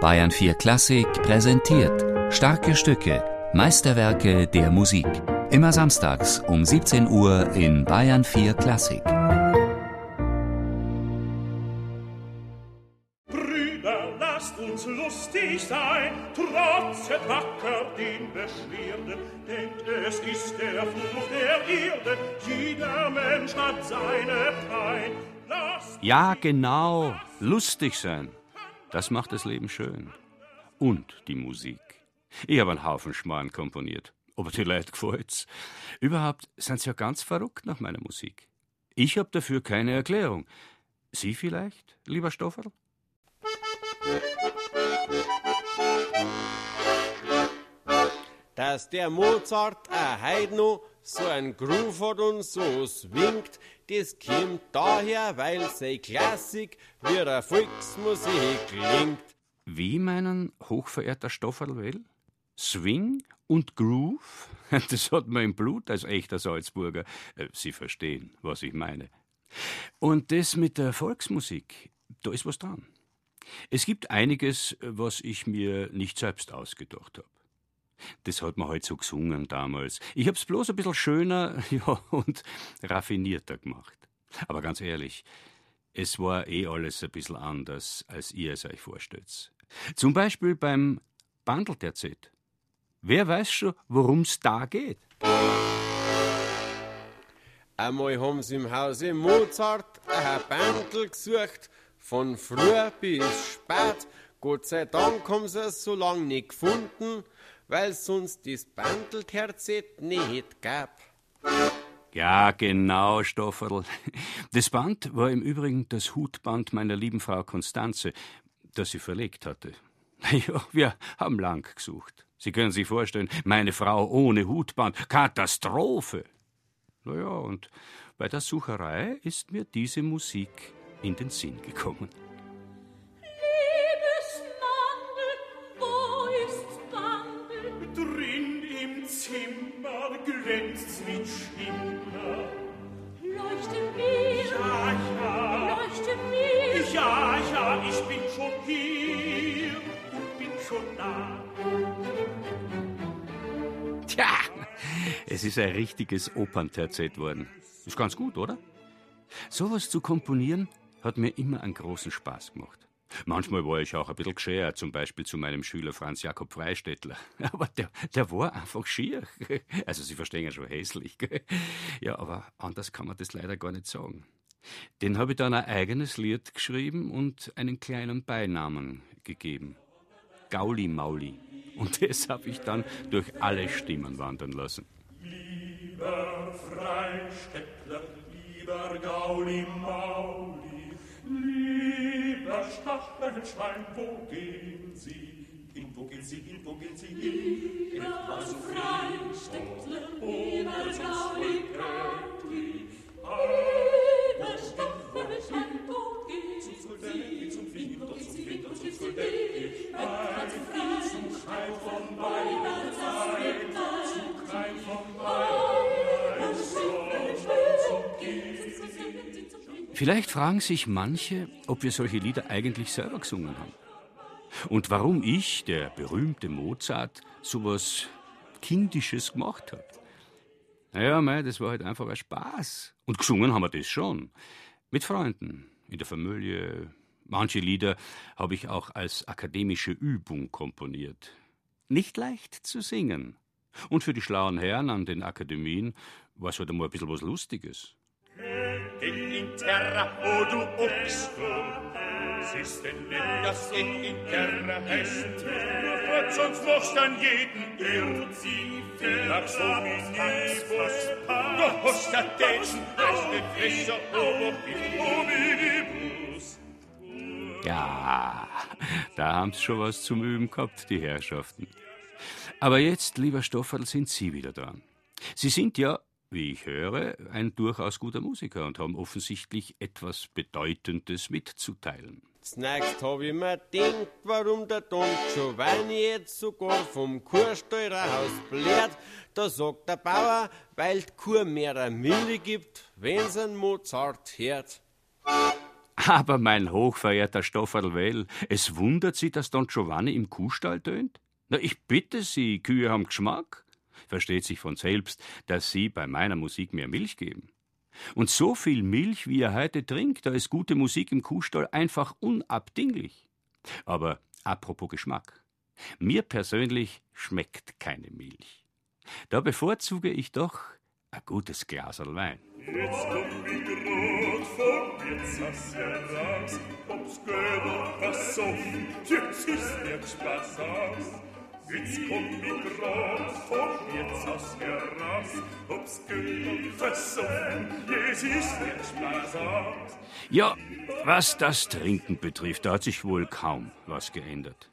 Bayern 4 Klassik präsentiert starke Stücke, Meisterwerke der Musik. Immer samstags um 17 Uhr in Bayern 4 Klassik. Brüder, lasst uns lustig sein, trotzet wacker den Beschwerden, denn es ist der Fluch der Erde, jeder Mensch hat seine Pein. Lasst Ja, genau. Lustig sein. Das macht das Leben schön. Und die Musik. Ich habe einen Haufen Schmarrn komponiert. Aber die Leute gefällt's. Überhaupt sind sie ja ganz verrückt nach meiner Musik. Ich habe dafür keine Erklärung. Sie vielleicht, lieber Stofferl? dass der Mozart heut noch so ein Groove hat und so swingt, das kommt daher, weil sei Klassik wie der Volksmusik klingt. Wie meinen hochverehrter Stofferl? Swing und Groove? Das hat man im Blut als echter Salzburger. Äh, Sie verstehen, was ich meine. Und das mit der Volksmusik, da ist was dran. Es gibt einiges, was ich mir nicht selbst ausgedacht habe. Das hat man halt so gesungen damals. Ich hab's bloß ein bisschen schöner ja, und raffinierter gemacht. Aber ganz ehrlich, es war eh alles ein bisschen anders, als ihr es euch vorstellt. Zum Beispiel beim Bandelterzett. Wer weiß schon, worum's da geht? Einmal haben sie im Hause Mozart ein Bandel gesucht, von früh bis spät. Gott sei Dank haben sie es so lang nicht gefunden, weil sonst das Bandelterzett nicht gab. Ja, genau, Stofferl. Das Band war im Übrigen das Hutband meiner lieben Frau Konstanze, das sie verlegt hatte. Ja, wir haben lang gesucht. Sie können sich vorstellen, meine Frau ohne Hutband. Katastrophe. Na ja, und bei der Sucherei ist mir diese Musik in den Sinn gekommen. Es ist ein richtiges Opernterzett worden. Ist ganz gut, oder? Sowas zu komponieren hat mir immer einen großen Spaß gemacht. Manchmal war ich auch ein bisschen geschert, zum Beispiel zu meinem Schüler Franz Jakob Freistettler. Aber der, der war einfach schier. Also, Sie verstehen ja schon hässlich. Ja, aber anders kann man das leider gar nicht sagen. Den habe ich dann ein eigenes Lied geschrieben und einen kleinen Beinamen gegeben. Gauli Mauli. Und das habe ich dann durch alle Stimmen wandern lassen. Lieber Freistettler, lieber Gauli Mauli, lieber Stachelschwein, wo gehen Sie? Hin, wo gehen Sie, hin, wo gehen Sie hin? Lieber Vielleicht fragen sich manche, ob wir solche Lieder eigentlich selber gesungen haben. Und warum ich, der berühmte Mozart, sowas Kindisches gemacht habe. Naja, mei, das war halt einfach ein Spaß. Und gesungen haben wir das schon. Mit Freunden, in der Familie. Manche Lieder habe ich auch als akademische Übung komponiert. Nicht leicht zu singen. Und für die schlauen Herren an den Akademien war es halt einmal ein bisschen was Lustiges. In Terra, o du Ochs, siehst denn wenn das Geh in Terra heißt, Gott, sonst machst an jeden Irr, sie nach so Minibus, du hast der Dätschen, als mit frischer Oberhit, Ja, da haben sie schon was zum Üben gehabt, die Herrschaften. Aber jetzt, lieber Stofferl, sind Sie wieder dran. Sie sind ja, wie ich höre, ein durchaus guter Musiker und haben offensichtlich etwas Bedeutendes mitzuteilen. Zunächst hab ich mir gedacht, warum der Don Giovanni jetzt sogar vom Kurstall raus blärt. Da sagt der Bauer, weil die Kur mehr Milch gibt, wenn's ein Mozart hört. Aber mein hochverehrter Stofferl Well, es wundert Sie, dass Don Giovanni im Kuhstall tönt? Na, ich bitte Sie, Kühe haben Geschmack. Versteht sich von selbst, dass Sie bei meiner Musik mehr Milch geben. Und so viel Milch, wie er heute trinkt, da ist gute Musik im Kuhstall einfach unabdinglich. Aber apropos Geschmack. Mir persönlich schmeckt keine Milch. Da bevorzuge ich doch ein gutes Glas Wein. Jetzt komm ich grad vom Wirtshaus heraus, ob's Gödel versoffen, jetzt ist der Spaß aus. Jetzt komm ich grad vom Wirtshaus heraus, ob's Gödel versoffen, jetzt ist der Spaß aus. Ja, was das Trinken betrifft, da hat sich wohl kaum was geändert.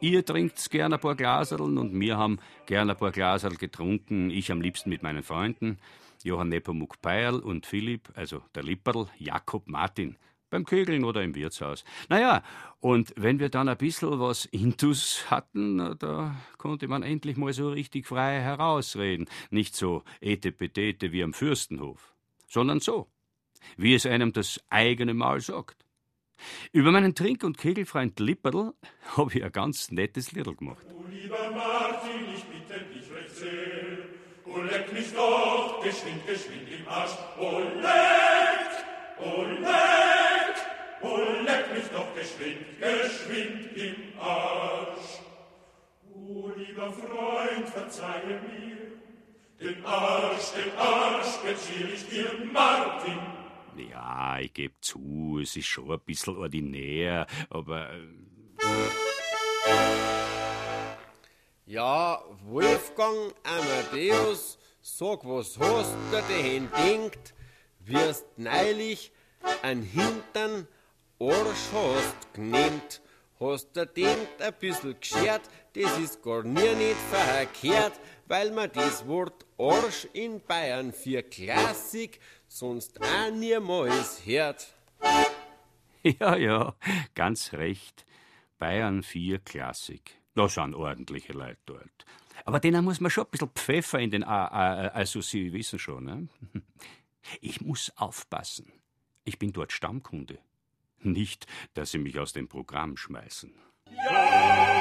Ihr trinkt's gern ein paar Glaserln und wir haben gern ein paar Glaserl getrunken, ich am liebsten mit meinen Freunden. Johann Nepomuk Peierl und Philipp, also der Lipperl, Jakob Martin, beim Kögeln oder im Wirtshaus. Naja, und wenn wir dann ein bisschen was Intus hatten, da konnte man endlich mal so richtig frei herausreden. Nicht so etepetete wie am Fürstenhof, sondern so, wie es einem das eigene Maul sagt. Über meinen Trink- und Kegelfreund Lipperl habe ich ein ganz nettes Liedl gemacht. Du lieber Martin, ich bitte dich recht sehr, oh leck mich doch, geschwind, geschwind im Arsch, oh geschwind im Arsch. Oh lieber Freund, verzeihe mir, den Arsch, den Arsch bezieh ich dir, Martin. Ja, ich geb zu, es ist schon ein bisschen ordinär, aber. äh, Ja, Wolfgang Amadeus, sag, was hast du dahin denkt, wirst neulich ein Hintern Arsch hast genannt. Hast du denkt ein bisschen geschert, das ist gar nie nicht verkehrt, weil man das Wort Arsch in Bayern für Klassik sonst auch niemals hört. Ja, ja, ganz recht. Bayern 4 Klassik. Da sind ordentliche Leute dort. Aber denen muss man schon ein bisschen Pfeffer in den A, A, also Sie wissen schon, ne? Ich muss aufpassen. Ich bin dort Stammkunde. Nicht, dass Sie mich aus dem Programm schmeißen. Ja!